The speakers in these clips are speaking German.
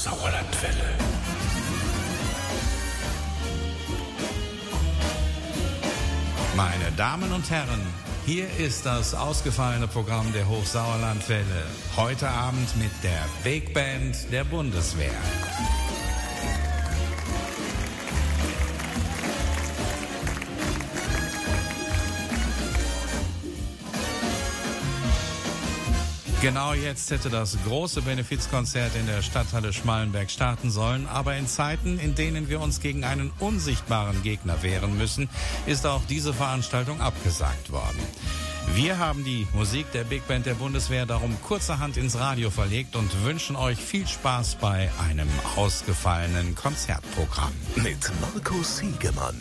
Hochsauerlandwelle. Meine Damen und Herren, hier ist das ausgefallene Programm der Hochsauerlandwelle. Heute Abend mit der Big Band der Bundeswehr. Genau jetzt hätte das große Benefizkonzert in der Stadthalle Schmallenberg starten sollen, aber in Zeiten, in denen wir uns gegen einen unsichtbaren Gegner wehren müssen, ist auch diese Veranstaltung abgesagt worden. Wir haben die Musik der Big Band der Bundeswehr darum kurzerhand ins Radio verlegt und wünschen euch viel Spaß bei einem ausgefallenen Konzertprogramm. Mit Markus Siegemann.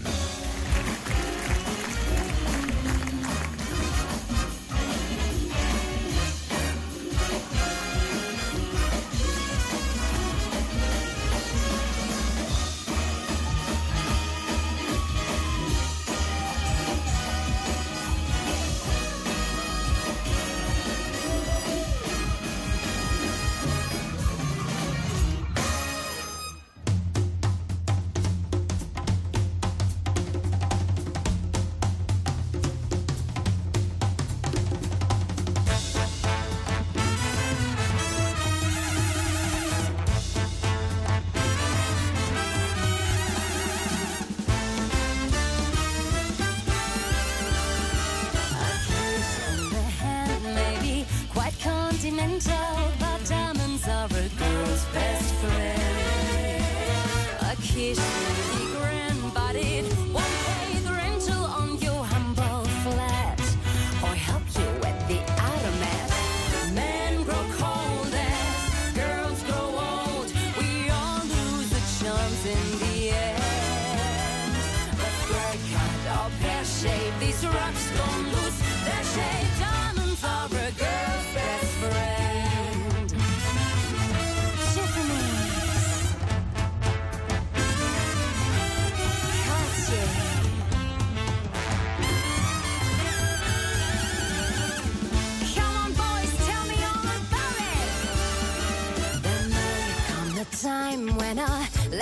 angel.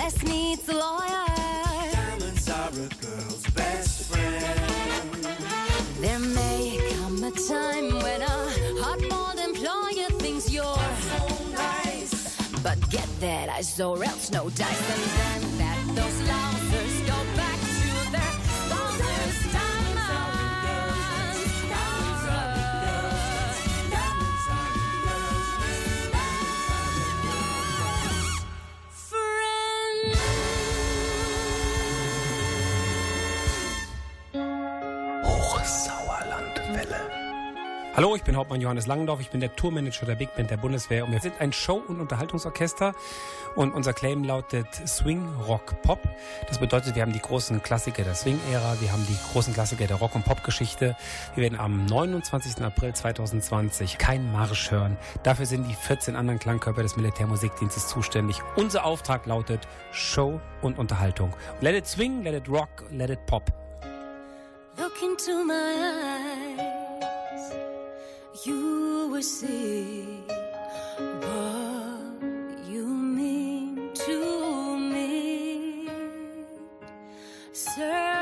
West needs a lawyer. Diamonds are a girl's best friend. There may come a time when a hard-boiled employer thinks you're so nice. But get that ice or else no dice. And then that those lovers go. Hallo, ich bin Hauptmann Johannes Langendorf, ich bin der Tourmanager der Big Band der Bundeswehr und wir sind ein Show- und Unterhaltungsorchester und unser Claim lautet Swing, Rock, Pop. Das bedeutet, wir haben die großen Klassiker der Swing-Ära, wir haben die großen Klassiker der Rock- und Pop-Geschichte. Wir werden am 29. April 2020 kein Marsch hören. Dafür sind die 14 anderen Klangkörper des Militärmusikdienstes zuständig. Unser Auftrag lautet Show und Unterhaltung. Let it swing, let it rock, let it pop. Look into my eyes. You will see what you mean to me. Search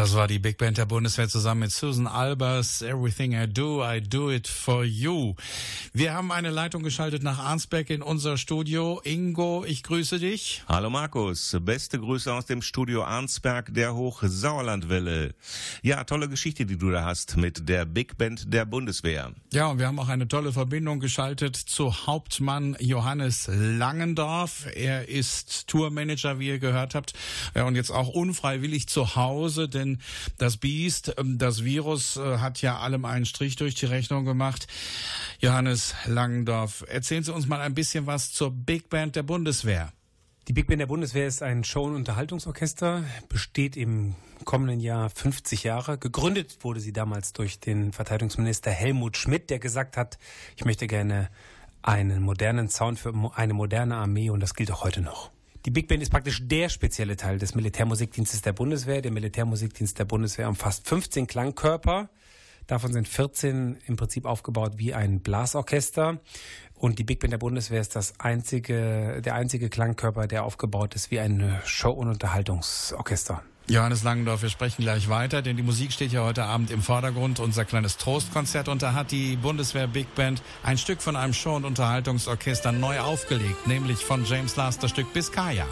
Das war die Big Band der Bundeswehr zusammen mit Susan Albers. Everything I do, I do it for you. Wir haben eine Leitung geschaltet nach Arnsberg in unser Studio. Ingo, ich grüße dich. Hallo Markus, beste Grüße aus dem Studio Arnsberg der Hochsauerlandwelle. Ja, tolle Geschichte, die du da hast mit der Big Band der Bundeswehr. Ja, und wir haben auch eine tolle Verbindung geschaltet zu Hauptmann Johannes Langendorf. Er ist Tourmanager, wie ihr gehört habt, und jetzt auch unfreiwillig zu Hause, denn das Biest, ähm, das Virus äh, hat ja allem einen Strich durch die Rechnung gemacht. Johannes Langendorf, erzählen Sie uns mal ein bisschen was zur Big Band der Bundeswehr. Die Big Band der Bundeswehr ist ein Show- und Unterhaltungsorchester, besteht im kommenden Jahr 50 Jahre. Gegründet wurde sie damals durch den Verteidigungsminister Helmut Schmidt, der gesagt hat, ich möchte gerne einen modernen Sound für eine moderne Armee und das gilt auch heute noch. Die Big Band ist praktisch der spezielle Teil des Militärmusikdienstes der Bundeswehr. Der Militärmusikdienst der Bundeswehr umfasst 15 Klangkörper. Davon sind 14 im Prinzip aufgebaut wie ein Blasorchester. Und die Big Band der Bundeswehr ist das einzige, der einzige Klangkörper, der aufgebaut ist wie ein Show- und Unterhaltungsorchester. Johannes Langendorf, wir sprechen gleich weiter, denn die Musik steht ja heute Abend im Vordergrund, unser kleines Trostkonzert. Und da hat die Bundeswehr Big Band ein Stück von einem Show- und Unterhaltungsorchester neu aufgelegt, nämlich von James Last das Stück Biscaya.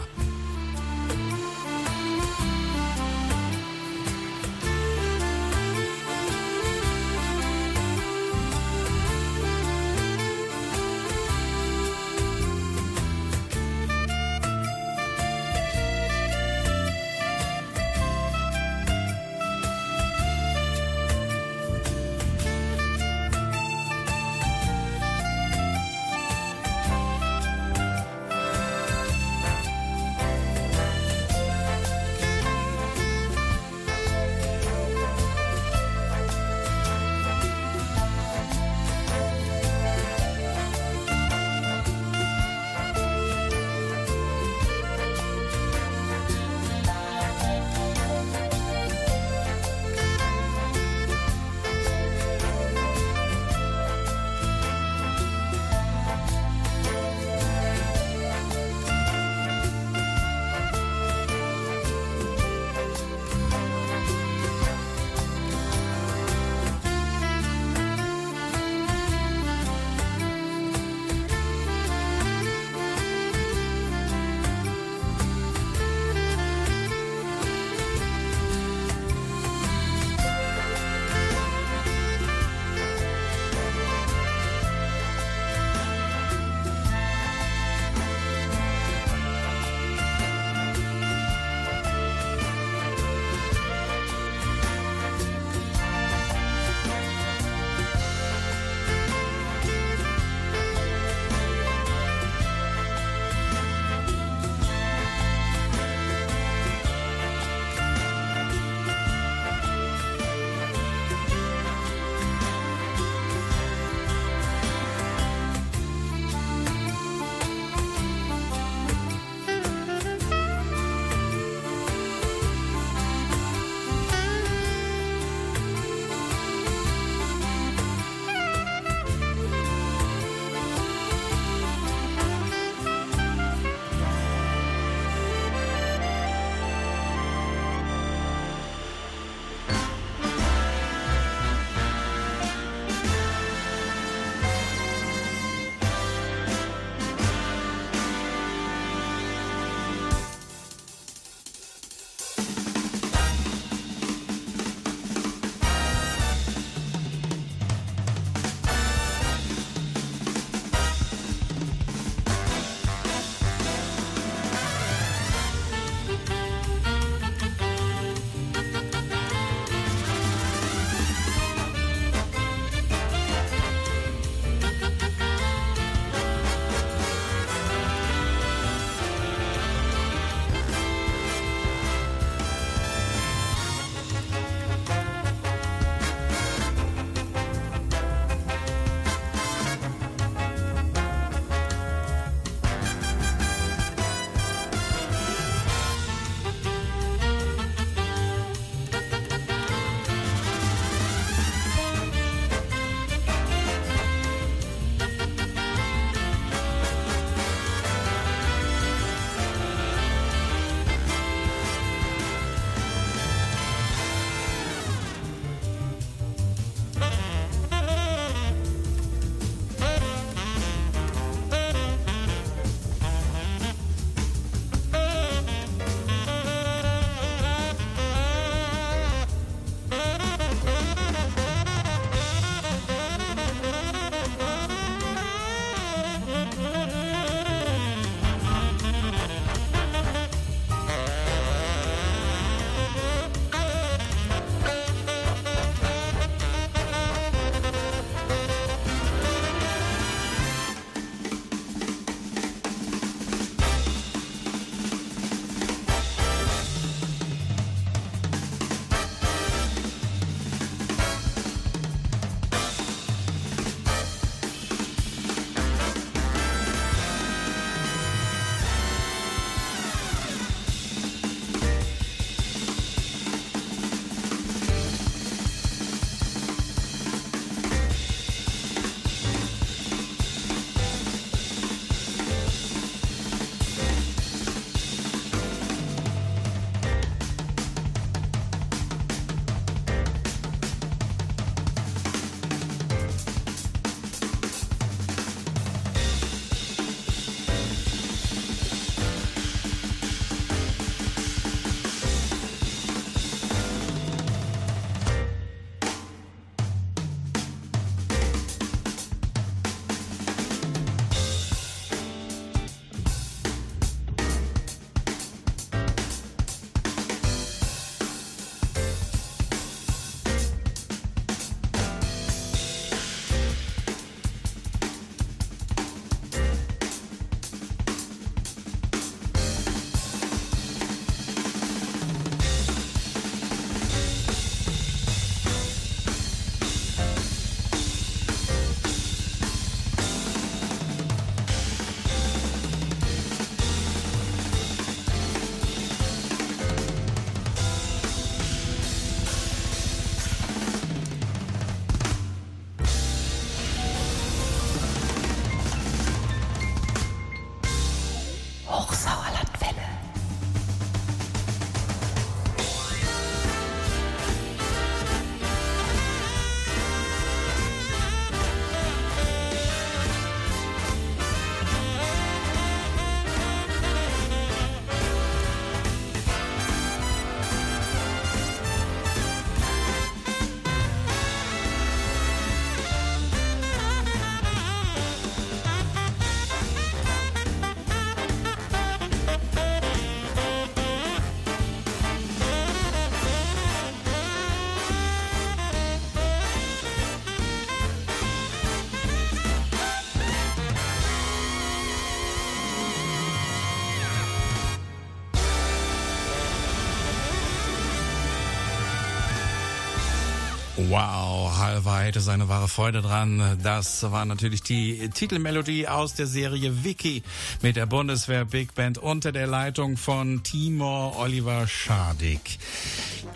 Halva hätte seine wahre Freude dran. Das war natürlich die Titelmelodie aus der Serie Wiki mit der Bundeswehr Big Band unter der Leitung von Timor Oliver Schadig.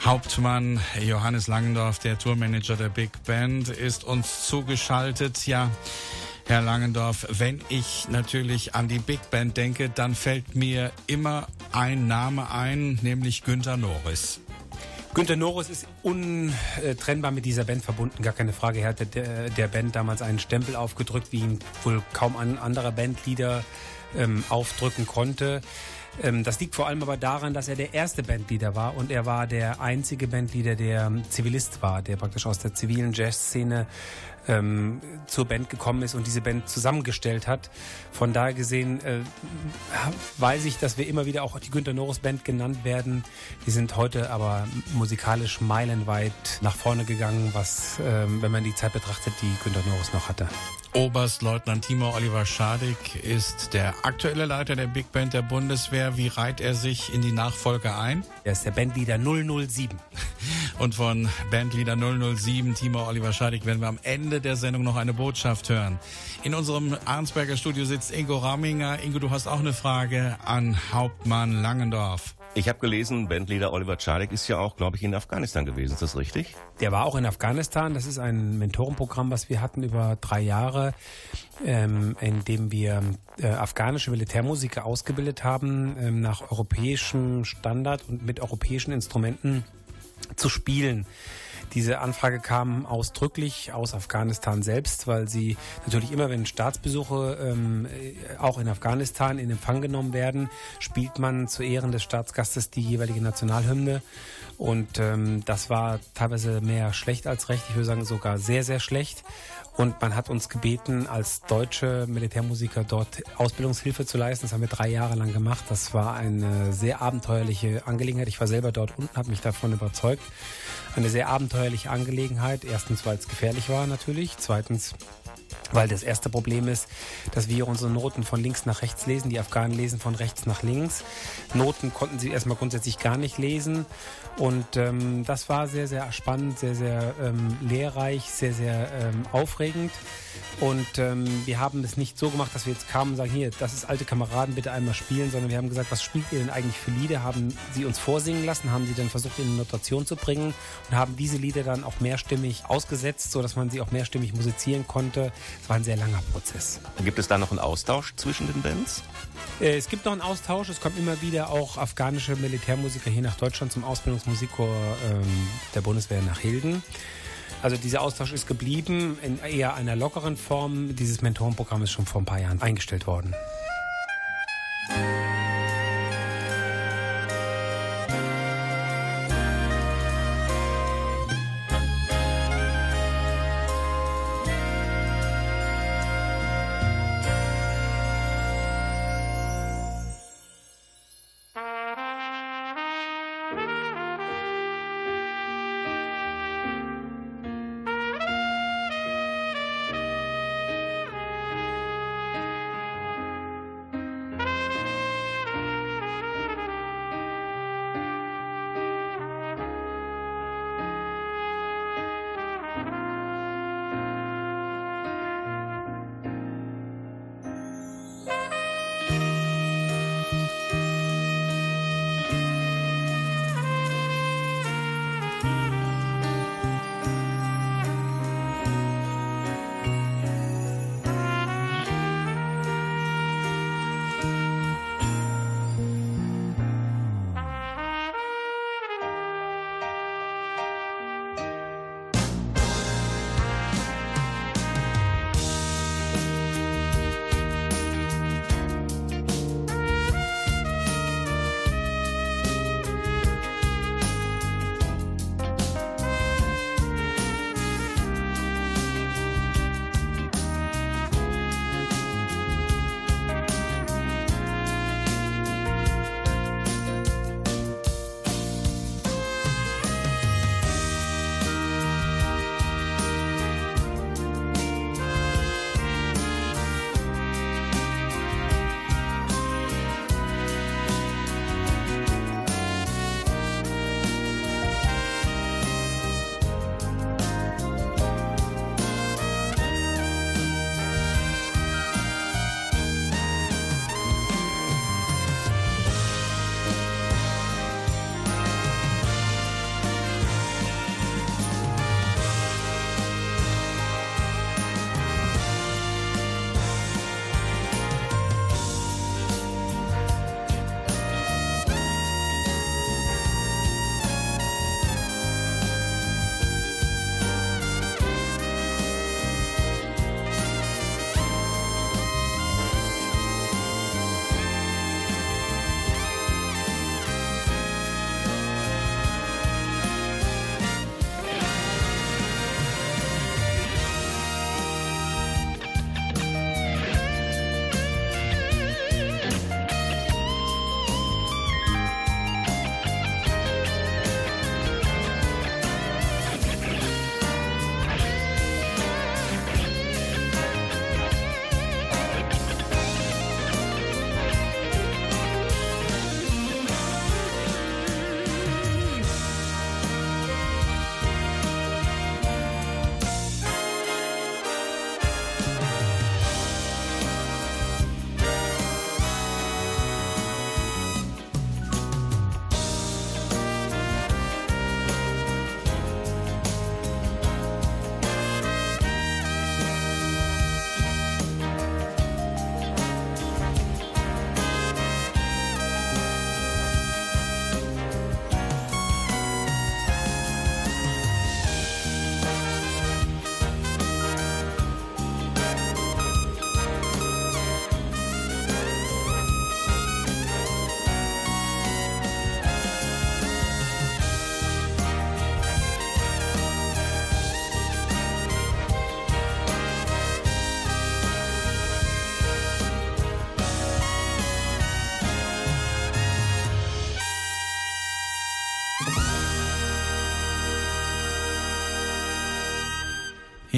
Hauptmann Johannes Langendorf, der Tourmanager der Big Band, ist uns zugeschaltet. Ja, Herr Langendorf, wenn ich natürlich an die Big Band denke, dann fällt mir immer ein Name ein, nämlich Günter Norris. Günter Norris ist untrennbar mit dieser Band verbunden, gar keine Frage. Er hat der, der Band damals einen Stempel aufgedrückt, wie ihn wohl kaum ein anderer Bandleader ähm, aufdrücken konnte. Ähm, das liegt vor allem aber daran, dass er der erste Bandleader war und er war der einzige Bandleader, der Zivilist war, der praktisch aus der zivilen Jazzszene ähm, zur Band gekommen ist und diese Band zusammengestellt hat. Von daher gesehen äh, weiß ich, dass wir immer wieder auch die Günter Norris Band genannt werden. Die sind heute aber musikalisch meilenweit nach vorne gegangen, was, äh, wenn man die Zeit betrachtet, die Günter Norris noch hatte. Oberstleutnant Timo Oliver Schadig ist der aktuelle Leiter der Big Band der Bundeswehr. Wie reiht er sich in die Nachfolge ein? Er ist der Bandleader 007. Und von Bandleader 007 Timo Oliver Schadig werden wir am Ende der Sendung noch eine Botschaft hören. In unserem Arnsberger Studio sitzt Ingo Ramminger. Ingo, du hast auch eine Frage an Hauptmann Langendorf. Ich habe gelesen, Bandleader Oliver Czarek ist ja auch, glaube ich, in Afghanistan gewesen. Ist das richtig? Der war auch in Afghanistan. Das ist ein Mentorenprogramm, was wir hatten über drei Jahre, ähm, in dem wir äh, afghanische Militärmusiker ausgebildet haben, ähm, nach europäischem Standard und mit europäischen Instrumenten zu spielen. Diese Anfrage kam ausdrücklich aus Afghanistan selbst, weil sie natürlich immer, wenn Staatsbesuche ähm, auch in Afghanistan in Empfang genommen werden, spielt man zu Ehren des Staatsgastes die jeweilige Nationalhymne. Und ähm, das war teilweise mehr schlecht als recht. Ich würde sagen sogar sehr, sehr schlecht. Und man hat uns gebeten, als deutsche Militärmusiker dort Ausbildungshilfe zu leisten. Das haben wir drei Jahre lang gemacht. Das war eine sehr abenteuerliche Angelegenheit. Ich war selber dort unten, habe mich davon überzeugt. Eine sehr abenteuerliche Angelegenheit. Erstens, weil es gefährlich war natürlich. Zweitens, weil das erste Problem ist, dass wir unsere Noten von links nach rechts lesen. Die Afghanen lesen von rechts nach links. Noten konnten sie erstmal grundsätzlich gar nicht lesen. Und ähm, das war sehr, sehr spannend, sehr, sehr ähm, lehrreich, sehr, sehr ähm, aufregend. Und ähm, wir haben es nicht so gemacht, dass wir jetzt kamen und sagen, hier, das ist alte Kameraden, bitte einmal spielen, sondern wir haben gesagt, was spielt ihr denn eigentlich für Lieder? Haben sie uns vorsingen lassen, haben sie dann versucht, in eine Notation zu bringen und haben diese Lieder dann auch mehrstimmig ausgesetzt, sodass man sie auch mehrstimmig musizieren konnte. Es war ein sehr langer Prozess. Gibt es da noch einen Austausch zwischen den Bands? Äh, es gibt noch einen Austausch. Es kommen immer wieder auch afghanische Militärmusiker hier nach Deutschland zum Ausbildungsmusikchor ähm, der Bundeswehr nach Hilden. Also dieser Austausch ist geblieben in eher einer lockeren Form. Dieses Mentorenprogramm ist schon vor ein paar Jahren eingestellt worden.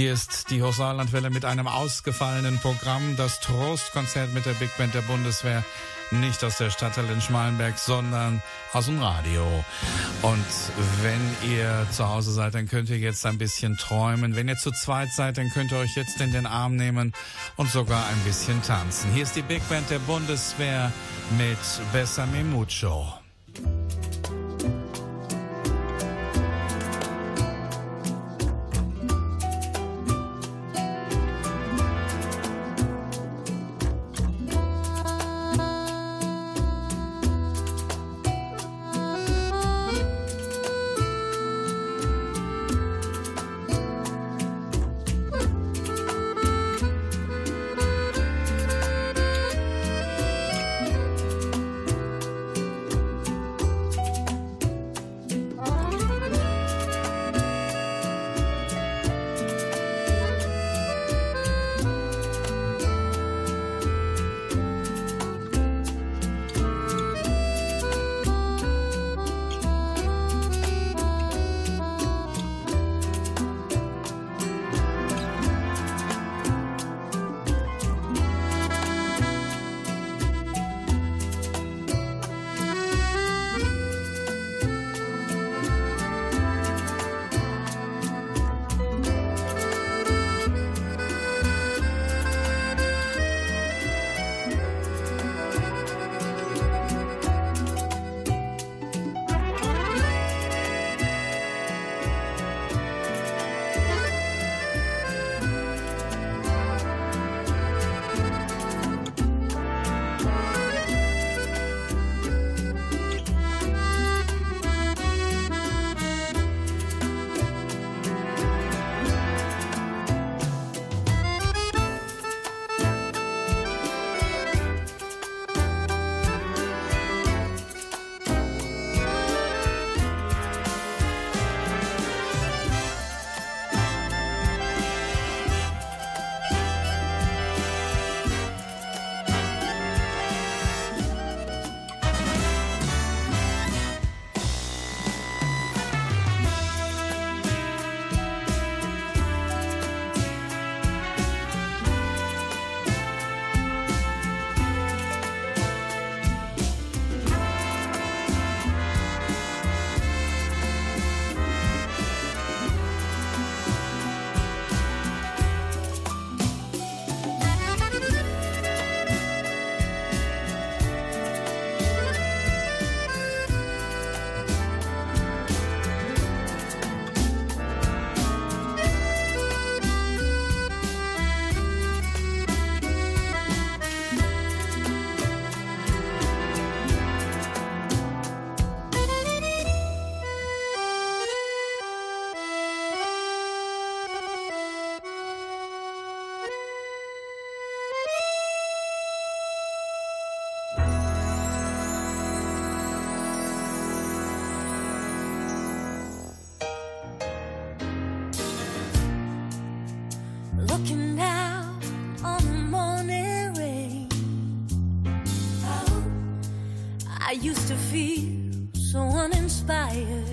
Hier ist die Hochsaarlandwelle mit einem ausgefallenen Programm. Das Trostkonzert mit der Big Band der Bundeswehr. Nicht aus der Stadthalle in Schmalenberg, sondern aus dem Radio. Und wenn ihr zu Hause seid, dann könnt ihr jetzt ein bisschen träumen. Wenn ihr zu zweit seid, dann könnt ihr euch jetzt in den Arm nehmen und sogar ein bisschen tanzen. Hier ist die Big Band der Bundeswehr mit Besame Mucho. I used to feel so uninspired.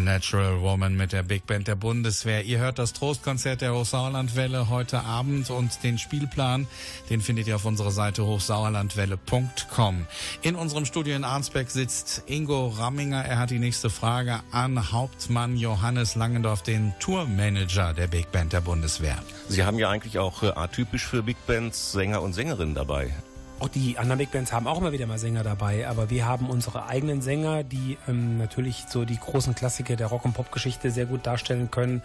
Natural Woman mit der Big Band der Bundeswehr. Ihr hört das Trostkonzert der Hochsauerlandwelle heute Abend und den Spielplan, den findet ihr auf unserer Seite hochsauerlandwelle.com. In unserem Studio in Arnsberg sitzt Ingo Ramminger. Er hat die nächste Frage an Hauptmann Johannes Langendorf, den Tourmanager der Big Band der Bundeswehr. Sie haben ja eigentlich auch äh, atypisch für Big Bands Sänger und Sängerinnen dabei. Auch die anderen Big Bands haben auch immer wieder mal Sänger dabei, aber wir haben unsere eigenen Sänger, die ähm, natürlich so die großen Klassiker der Rock- und Pop-Geschichte sehr gut darstellen können.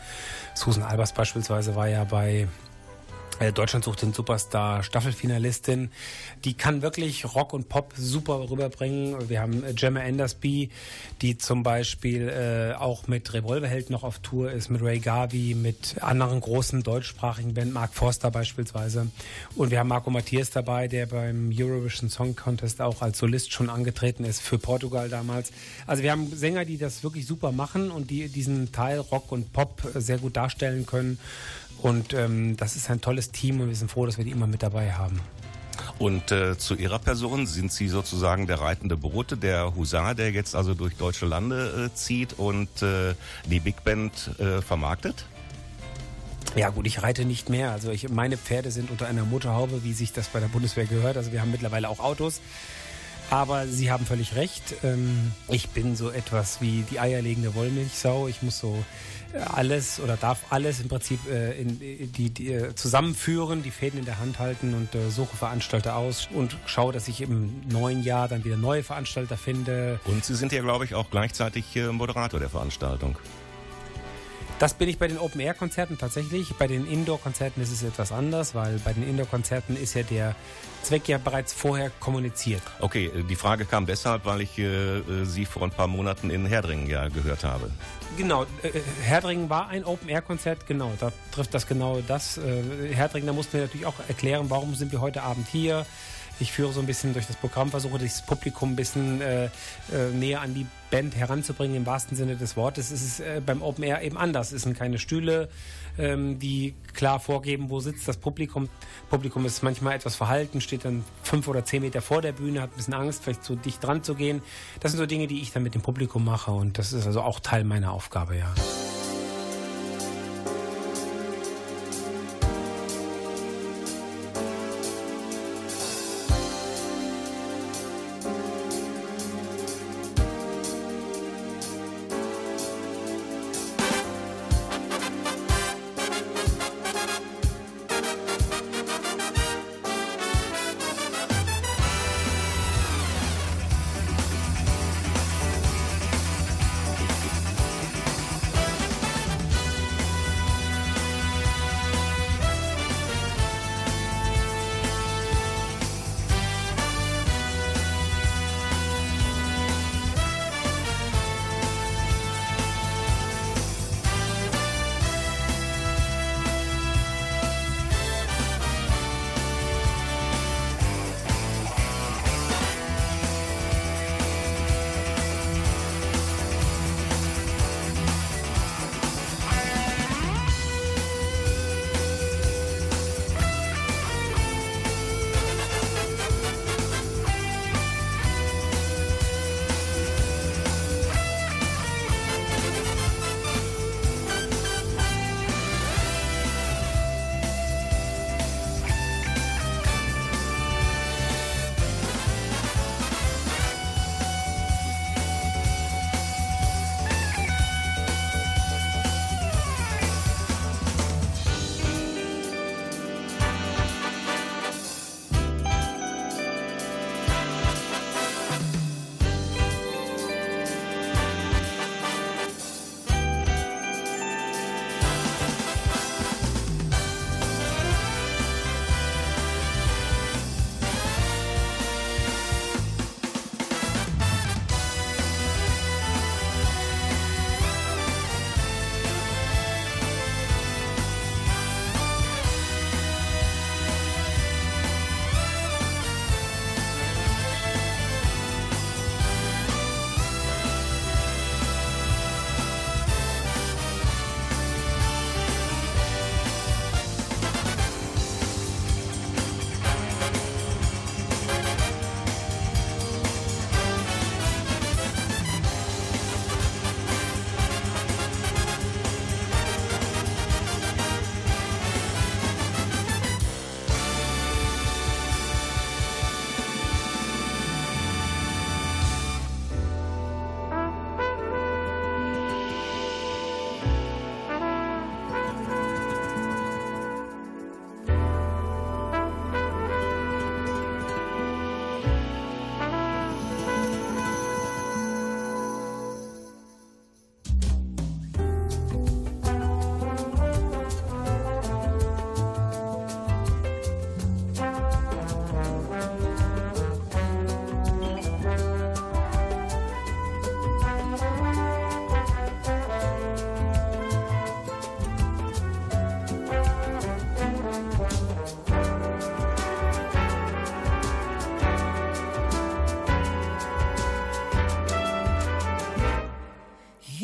Susan Albers beispielsweise war ja bei Deutschland sucht den Superstar Staffelfinalistin. Die kann wirklich Rock und Pop super rüberbringen. Wir haben äh, Gemma Andersby, die zum Beispiel äh, auch mit Revolverheld noch auf Tour ist, mit Ray Garvey, mit anderen großen deutschsprachigen Band, Mark Forster beispielsweise. Und wir haben Marco Matthias dabei, der beim Eurovision Song Contest auch als Solist schon angetreten ist für Portugal damals. Also wir haben Sänger, die das wirklich super machen und die diesen Teil Rock und Pop sehr gut darstellen können. Und ähm, das ist ein tolles Team und wir sind froh, dass wir die immer mit dabei haben. Und äh, zu Ihrer Person sind Sie sozusagen der reitende Bote, der Husar, der jetzt also durch deutsche Lande äh, zieht und äh, die Big Band äh, vermarktet? Ja gut, ich reite nicht mehr. Also ich, meine Pferde sind unter einer Motorhaube, wie sich das bei der Bundeswehr gehört. Also wir haben mittlerweile auch Autos. Aber Sie haben völlig recht. Ähm, ich bin so etwas wie die eierlegende Wollmilchsau. Ich muss so äh, alles oder darf alles im Prinzip äh, in, die, die, äh, zusammenführen, die Fäden in der Hand halten und äh, suche Veranstalter aus und schaue, dass ich im neuen Jahr dann wieder neue Veranstalter finde. Und Sie sind ja, glaube ich, auch gleichzeitig äh, Moderator der Veranstaltung. Das bin ich bei den Open-Air-Konzerten tatsächlich. Bei den Indoor-Konzerten ist es etwas anders, weil bei den Indoor-Konzerten ist ja der Zweck ja bereits vorher kommuniziert. Okay, äh, die Frage kam deshalb, weil ich äh, äh, Sie vor ein paar Monaten in Herdringen ja gehört habe. Genau, äh, Herdringen war ein Open-Air-Konzert, genau, da trifft das genau das. Äh, Herdringen, da mussten wir natürlich auch erklären, warum sind wir heute Abend hier. Ich führe so ein bisschen durch das Programm, versuche das Publikum ein bisschen äh, äh, näher an die Band heranzubringen, im wahrsten Sinne des Wortes. Es ist äh, beim Open Air eben anders. Es sind keine Stühle, ähm, die klar vorgeben, wo sitzt das Publikum. Publikum ist manchmal etwas verhalten, steht dann fünf oder zehn Meter vor der Bühne, hat ein bisschen Angst, vielleicht zu dicht dran zu gehen. Das sind so Dinge, die ich dann mit dem Publikum mache und das ist also auch Teil meiner Aufgabe, ja.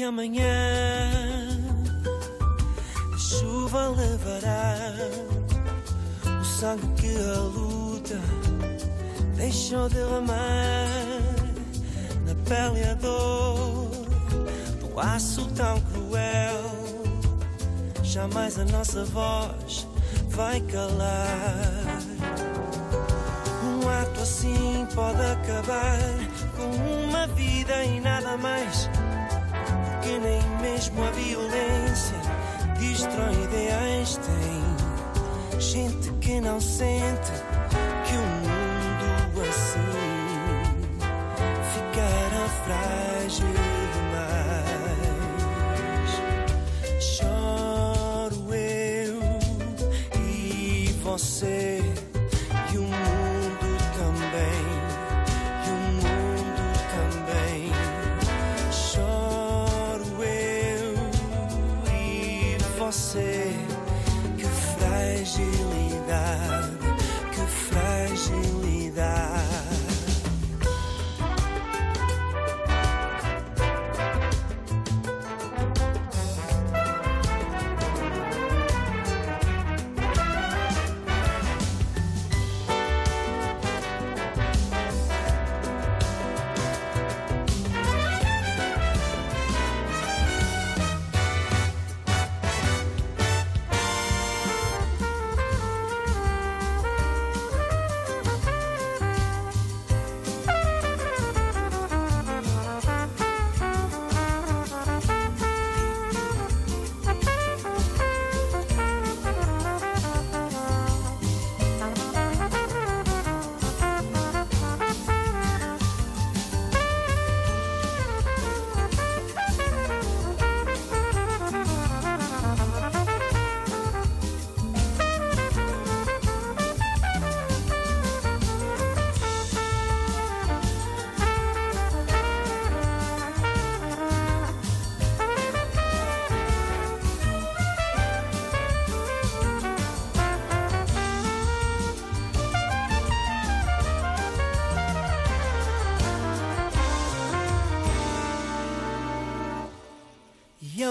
E amanhã a chuva levará o sangue que a luta deixou derramar na pele a dor do aço tão cruel. Jamais a nossa voz vai calar. Um ato assim pode acabar com uma vida e nada mais. Porque nem mesmo a violência destrói ideais. Tem gente que não sente que o mundo assim ficará frágil demais. Choro eu e você.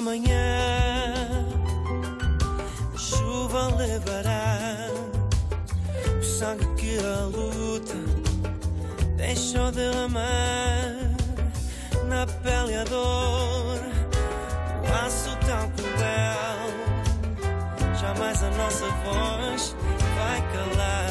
Amanhã a chuva levará o sangue que a luta deixou derramar na pele a dor, o aço tão cruel. Jamais a nossa voz vai calar.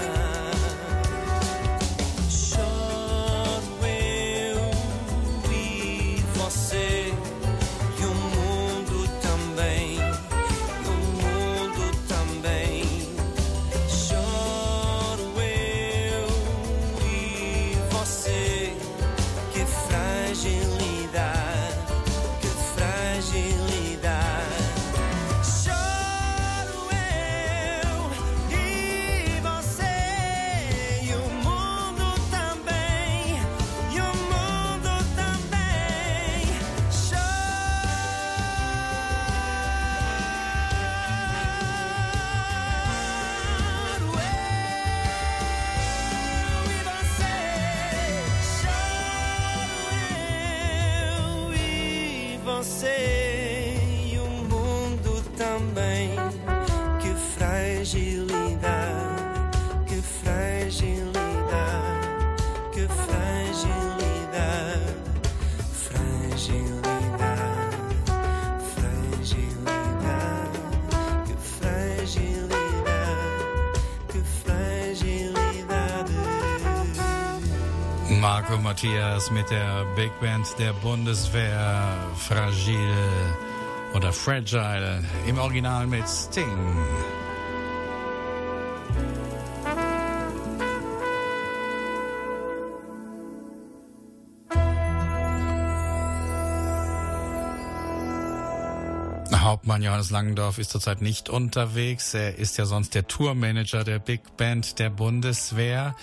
Matthias mit der Big Band der Bundeswehr Fragile oder Fragile im Original mit Sting. Hauptmann Johannes Langendorf ist zurzeit nicht unterwegs. Er ist ja sonst der Tourmanager der Big Band der Bundeswehr.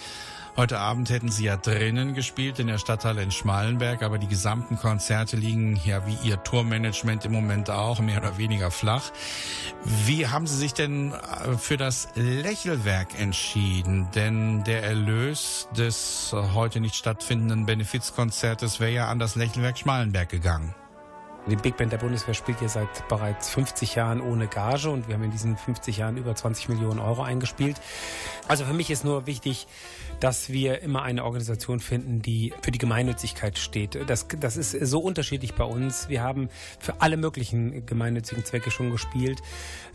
Heute Abend hätten sie ja drinnen gespielt in der Stadthalle in Schmalenberg, aber die gesamten Konzerte liegen ja wie ihr Tourmanagement im Moment auch mehr oder weniger flach. Wie haben Sie sich denn äh, für das Lächelwerk entschieden? Denn der Erlös des heute nicht stattfindenden Benefizkonzertes wäre ja an das Lächelwerk Schmalenberg gegangen. Die Big Band der Bundeswehr spielt hier seit bereits 50 Jahren ohne Gage und wir haben in diesen 50 Jahren über 20 Millionen Euro eingespielt. Also für mich ist nur wichtig, dass wir immer eine Organisation finden, die für die Gemeinnützigkeit steht. Das, das ist so unterschiedlich bei uns. Wir haben für alle möglichen gemeinnützigen Zwecke schon gespielt,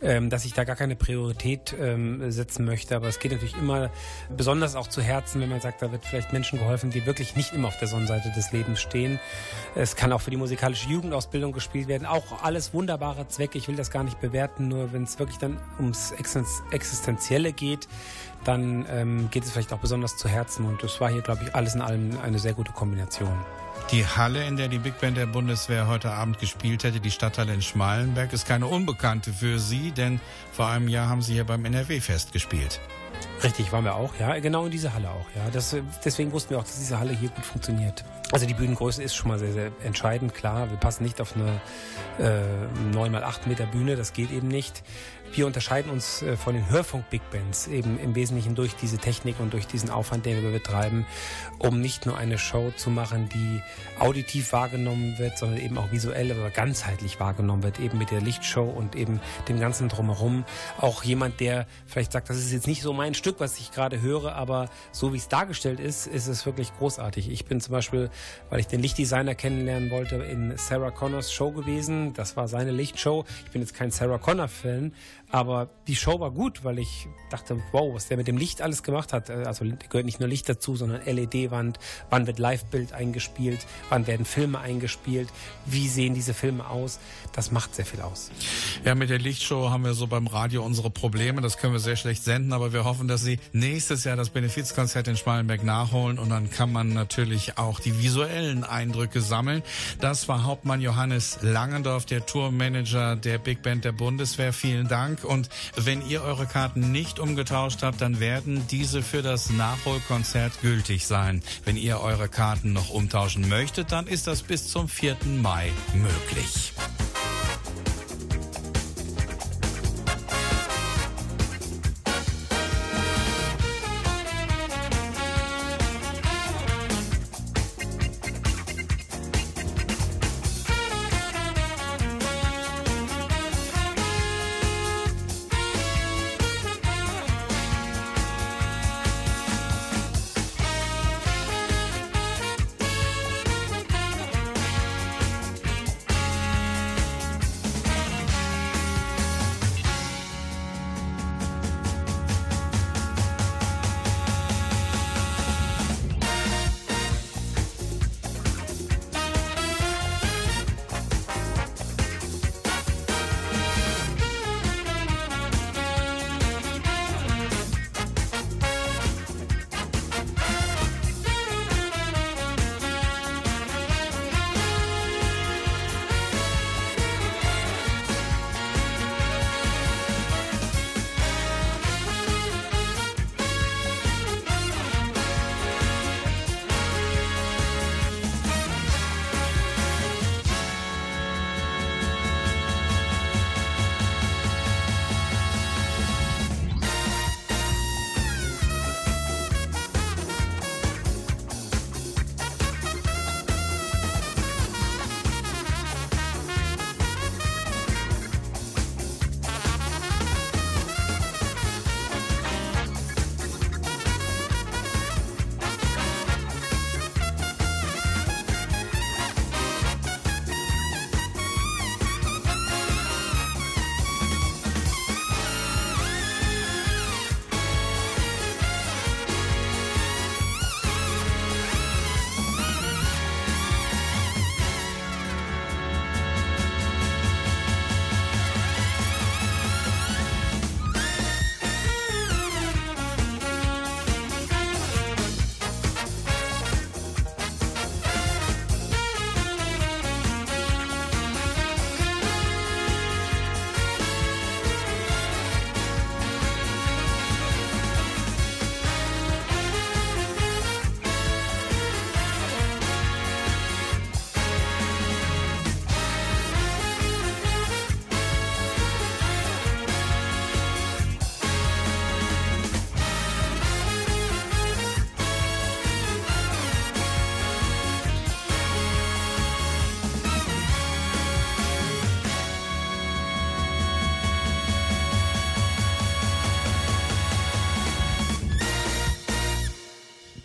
ähm, dass ich da gar keine Priorität ähm, setzen möchte. Aber es geht natürlich immer besonders auch zu Herzen, wenn man sagt, da wird vielleicht Menschen geholfen, die wirklich nicht immer auf der Sonnenseite des Lebens stehen. Es kann auch für die musikalische Jugendausbildung gespielt werden. Auch alles wunderbare Zwecke. Ich will das gar nicht bewerten, nur wenn es wirklich dann ums Existenzielle geht, dann ähm, geht es vielleicht auch besonders zu Herzen. Und das war hier, glaube ich, alles in allem eine sehr gute Kombination. Die Halle, in der die Big Band der Bundeswehr heute Abend gespielt hätte, die Stadthalle in Schmalenberg, ist keine unbekannte für Sie, denn vor einem Jahr haben Sie hier beim NRW-Fest gespielt. Richtig, waren wir auch, ja. Genau in dieser Halle auch, ja. Das, deswegen wussten wir auch, dass diese Halle hier gut funktioniert. Also die Bühnengröße ist schon mal sehr, sehr entscheidend, klar. Wir passen nicht auf eine äh, 9 x 8 Meter Bühne, das geht eben nicht. Wir unterscheiden uns äh, von den Hörfunk-Big Bands eben im Wesentlichen durch diese Technik und durch diesen Aufwand, den wir betreiben, um nicht nur eine Show zu machen, die auditiv wahrgenommen wird, sondern eben auch visuell, aber ganzheitlich wahrgenommen wird, eben mit der Lichtshow und eben dem ganzen Drumherum. Auch jemand, der vielleicht sagt, das ist jetzt nicht so mein Stück, was ich gerade höre, aber so wie es dargestellt ist, ist es wirklich großartig. Ich bin zum Beispiel, weil ich den Lichtdesigner kennenlernen wollte, in Sarah Connors Show gewesen. Das war seine Lichtshow. Ich bin jetzt kein Sarah Connor-Fan, aber die Show war gut, weil ich dachte, wow, was der mit dem Licht alles gemacht hat. Äh, also gehört nicht nur Licht dazu, sondern LED-Wand. Wann wird Live-Bild eingespielt? Wann werden Filme eingespielt? Wie sehen diese Filme aus? Das macht sehr viel aus. Ja, mit der Lichtshow haben wir so beim Radio unsere Probleme. Das können wir sehr schlecht senden, aber wir hoffen, dass Sie nächstes Jahr das Benefizkonzert in Schmalenberg nachholen und dann kann man natürlich auch die visuellen Eindrücke sammeln. Das war Hauptmann Johannes Langendorf, der Tourmanager der Big Band der Bundeswehr. Vielen Dank. Und wenn ihr eure Karten nicht umgetauscht habt, dann werden diese für das Nachholkonzert gültig sein. Wenn ihr eure Karten noch umtauschen möchtet, dann ist das bis zum 4. Mai möglich.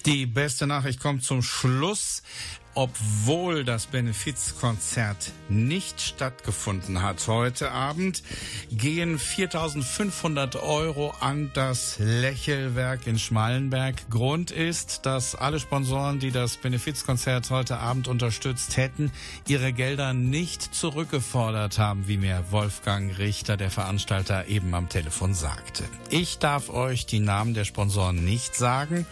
Die beste Nachricht kommt zum Schluss. Obwohl das Benefizkonzert nicht stattgefunden hat heute Abend, gehen 4500 Euro an das Lächelwerk in Schmallenberg. Grund ist, dass alle Sponsoren, die das Benefizkonzert heute Abend unterstützt hätten, ihre Gelder nicht zurückgefordert haben, wie mir Wolfgang Richter, der Veranstalter, eben am Telefon sagte. Ich darf euch die Namen der Sponsoren nicht sagen.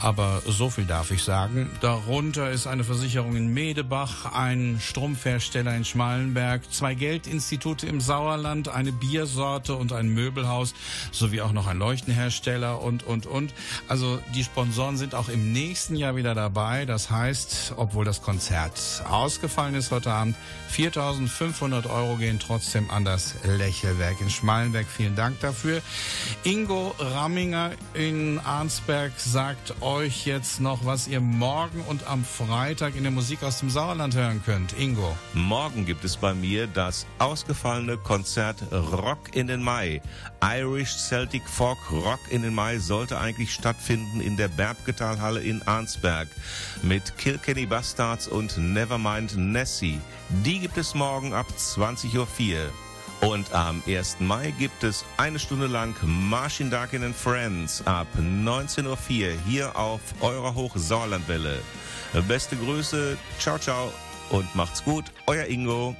Aber so viel darf ich sagen. Darunter ist eine Versicherung in Medebach, ein Strumpfhersteller in Schmalenberg, zwei Geldinstitute im Sauerland, eine Biersorte und ein Möbelhaus sowie auch noch ein Leuchtenhersteller und, und, und. Also die Sponsoren sind auch im nächsten Jahr wieder dabei. Das heißt, obwohl das Konzert ausgefallen ist heute Abend, 4.500 Euro gehen trotzdem an das Lächelwerk in Schmalenberg. Vielen Dank dafür. Ingo Ramminger in Arnsberg sagt euch jetzt noch, was ihr morgen und am Freitag in der Musik aus dem Sauerland hören könnt. Ingo. Morgen gibt es bei mir das ausgefallene Konzert Rock in den Mai. Irish Celtic Folk Rock in den Mai sollte eigentlich stattfinden in der Berbgetalhalle in Arnsberg mit Kilkenny Bastards und Nevermind Nessie. Die gibt es morgen ab 20.04 Uhr. Und am 1. Mai gibt es eine Stunde lang Marching Darkin and Friends ab 19.04 Uhr hier auf eurer Hochsauerlandwelle. Beste Grüße, ciao ciao und macht's gut, euer Ingo.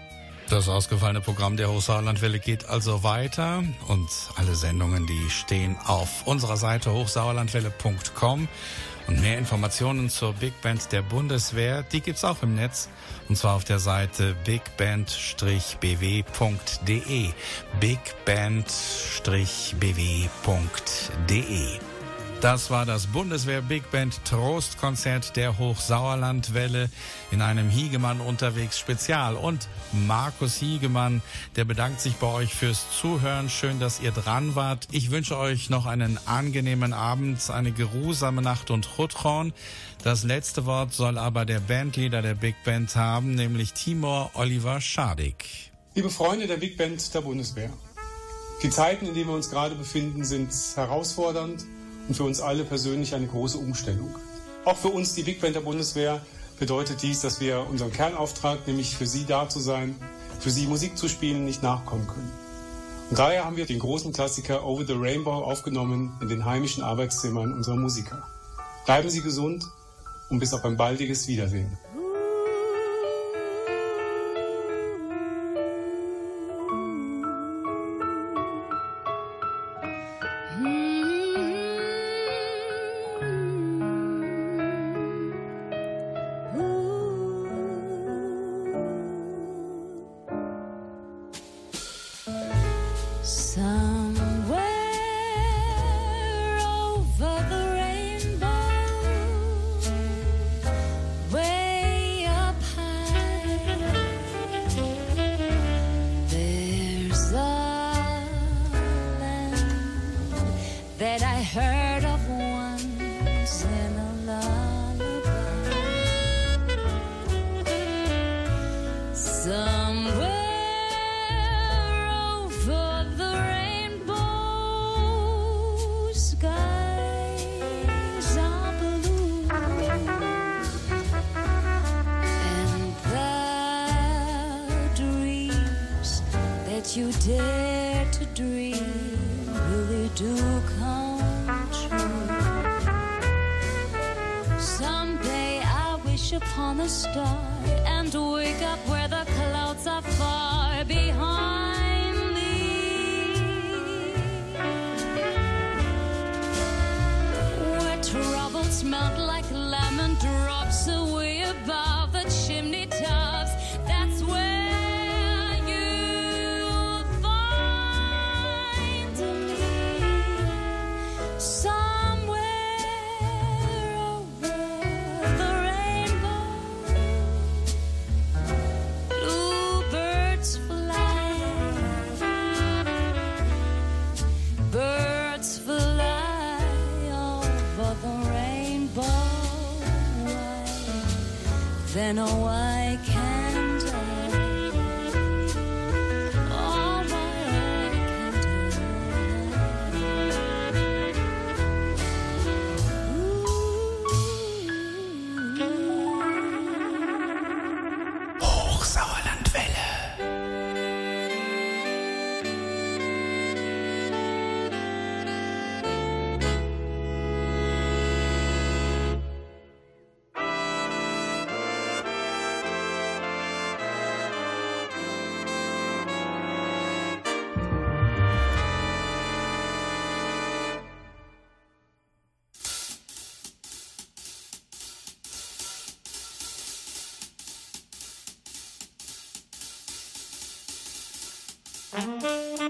Das ausgefallene Programm der Hochsauerlandwelle geht also weiter und alle Sendungen, die stehen auf unserer Seite hochsauerlandwelle.com und mehr Informationen zur Big Band der Bundeswehr, die gibt's auch im Netz und zwar auf der Seite bigband-bw.de. bigband-bw.de. Das war das Bundeswehr Big Band Trostkonzert der Hochsauerlandwelle in einem Hiegemann unterwegs Spezial. Und Markus Hiegemann, der bedankt sich bei euch fürs Zuhören. Schön, dass ihr dran wart. Ich wünsche euch noch einen angenehmen Abend, eine geruhsame Nacht und Rutron. Das letzte Wort soll aber der Bandleader der Big Band haben, nämlich Timur Oliver Schadik. Liebe Freunde der Big Band der Bundeswehr, die Zeiten, in denen wir uns gerade befinden, sind herausfordernd und für uns alle persönlich eine große Umstellung. Auch für uns, die Big Band der Bundeswehr, bedeutet dies, dass wir unserem Kernauftrag, nämlich für Sie da zu sein, für Sie Musik zu spielen, nicht nachkommen können. Und daher haben wir den großen Klassiker Over the Rainbow aufgenommen in den heimischen Arbeitszimmern unserer Musiker. Bleiben Sie gesund und bis auf ein baldiges Wiedersehen. Star know away. Música